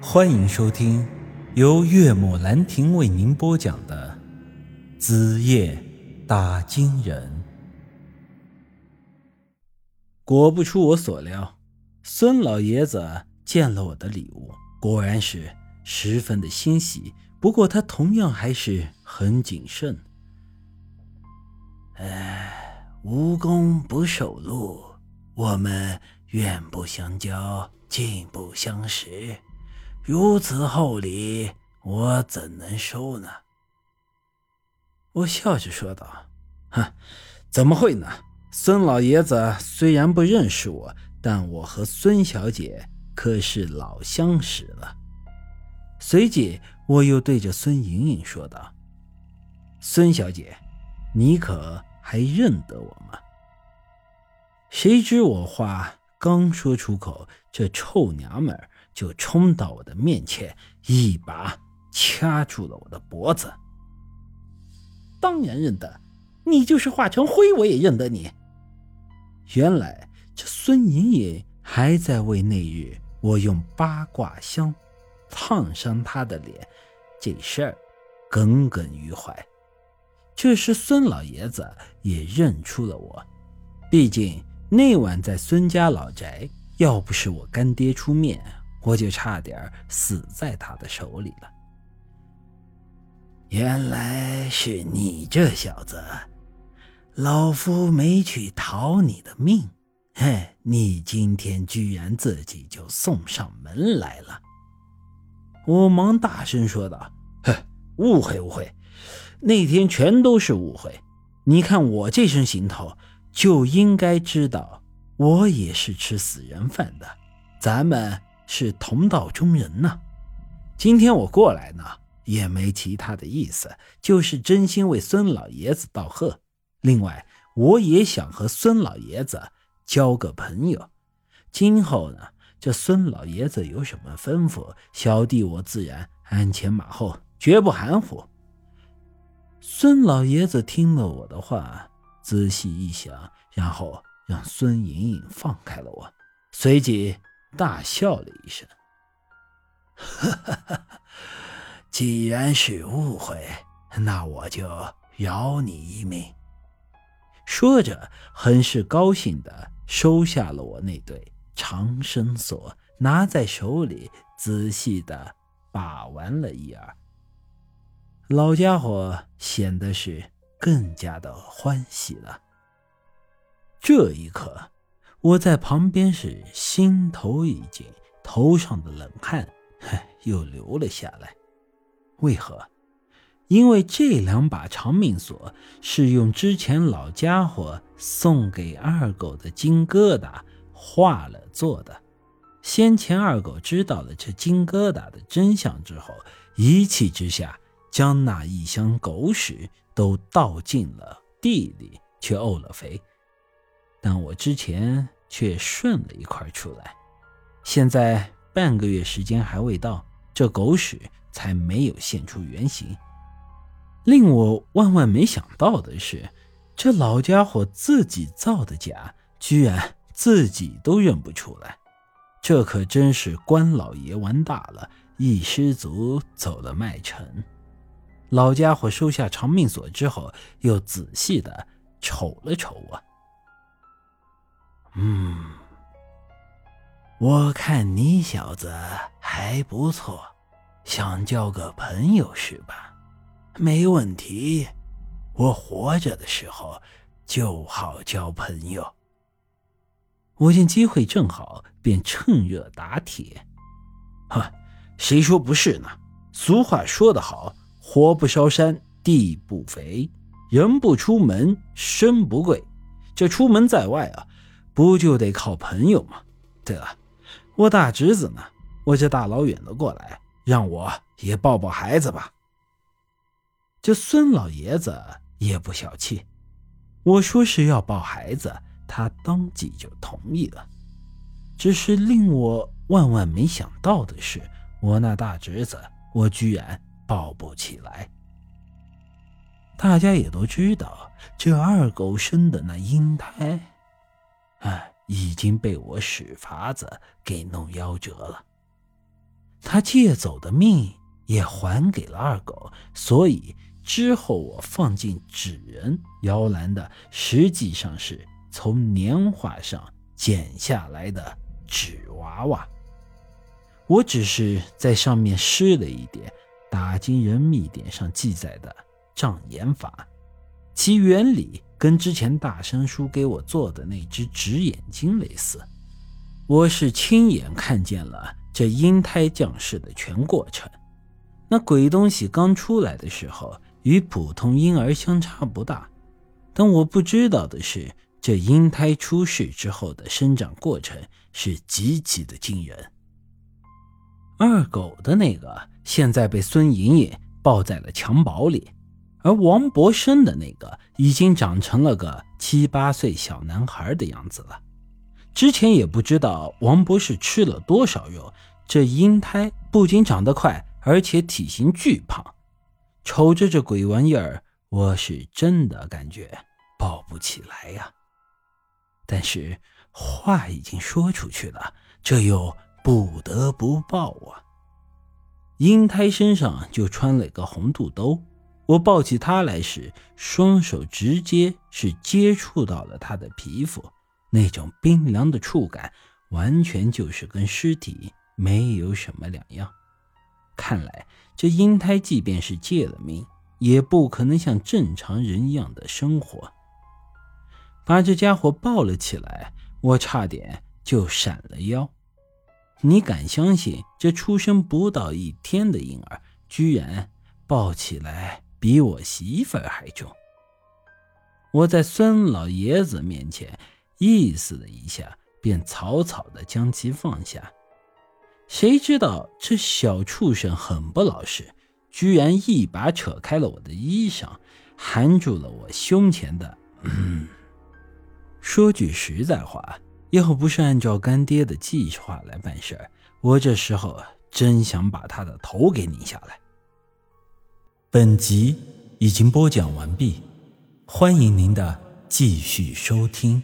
欢迎收听由岳母兰亭为您播讲的《子夜打金人》。果不出我所料，孙老爷子见了我的礼物，果然是十分的欣喜。不过他同样还是很谨慎。哎，无功不受禄，我们远不相交，近不相识。如此厚礼，我怎能收呢？我笑着说道：“哼，怎么会呢？孙老爷子虽然不认识我，但我和孙小姐可是老相识了。”随即，我又对着孙莹莹说道：“孙小姐，你可还认得我吗？”谁知我话刚说出口，这臭娘们儿。就冲到我的面前，一把掐住了我的脖子。当然认得，你就是化成灰，我也认得你。原来这孙莹莹还在为那日我用八卦香烫伤她的脸这事儿耿耿于怀。这时孙老爷子也认出了我，毕竟那晚在孙家老宅，要不是我干爹出面。我就差点死在他的手里了。原来是你这小子，老夫没去讨你的命，嘿，你今天居然自己就送上门来了。我忙大声说道：“哼，误会误会，那天全都是误会。你看我这身行头，就应该知道我也是吃死人饭的。咱们。”是同道中人呢。今天我过来呢，也没其他的意思，就是真心为孙老爷子道贺。另外，我也想和孙老爷子交个朋友。今后呢，这孙老爷子有什么吩咐，小弟我自然鞍前马后，绝不含糊。孙老爷子听了我的话，仔细一想，然后让孙莹莹放开了我，随即。大笑了一声，哈 哈既然是误会，那我就饶你一命。说着，很是高兴的收下了我那对长生锁，拿在手里仔细的把玩了一二。老家伙显得是更加的欢喜了。这一刻。我在旁边是心头一紧，头上的冷汗 又流了下来。为何？因为这两把长命锁是用之前老家伙送给二狗的金疙瘩化了做的。先前二狗知道了这金疙瘩的真相之后，一气之下将那一箱狗屎都倒进了地里去沤了肥。但我之前。却顺了一块出来，现在半个月时间还未到，这狗屎才没有现出原形。令我万万没想到的是，这老家伙自己造的假，居然自己都认不出来，这可真是关老爷玩大了，一失足走了麦城。老家伙收下长命锁之后，又仔细的瞅了瞅我。嗯，我看你小子还不错，想交个朋友是吧？没问题，我活着的时候就好交朋友。我见机会正好，便趁热打铁。哈，谁说不是呢？俗话说得好，火不烧山，地不肥，人不出门，身不贵。这出门在外啊。不就得靠朋友吗？对了，我大侄子呢？我这大老远的过来，让我也抱抱孩子吧。这孙老爷子也不小气，我说是要抱孩子，他当即就同意了。只是令我万万没想到的是，我那大侄子，我居然抱不起来。大家也都知道，这二狗生的那婴胎。哎，已经被我使法子给弄夭折了。他借走的命也还给了二狗，所以之后我放进纸人摇篮的，实际上是从年画上剪下来的纸娃娃。我只是在上面施了一点打金人秘典上记载的障眼法，其原理跟之前大生叔给我做的那只纸眼睛类似。我是亲眼看见了这婴胎降世的全过程。那鬼东西刚出来的时候与普通婴儿相差不大，但我不知道的是，这婴胎出世之后的生长过程是极其的惊人。二狗的那个现在被孙莹莹抱在了襁褓里，而王博生的那个已经长成了个七八岁小男孩的样子了。之前也不知道王博士吃了多少肉，这婴胎不仅长得快，而且体型巨胖。瞅着这鬼玩意儿，我是真的感觉抱不起来呀。但是话已经说出去了，这又不得不抱啊。婴胎身上就穿了个红肚兜，我抱起他来时，双手直接是接触到了他的皮肤。那种冰凉的触感，完全就是跟尸体没有什么两样。看来这婴胎即便是借了命，也不可能像正常人一样的生活。把这家伙抱了起来，我差点就闪了腰。你敢相信，这出生不到一天的婴儿，居然抱起来比我媳妇儿还重？我在孙老爷子面前。意思了一下，便草草的将其放下。谁知道这小畜生很不老实，居然一把扯开了我的衣裳，含住了我胸前的。嗯说句实在话，要不是按照干爹的计划来办事儿，我这时候真想把他的头给拧下来。本集已经播讲完毕，欢迎您的继续收听。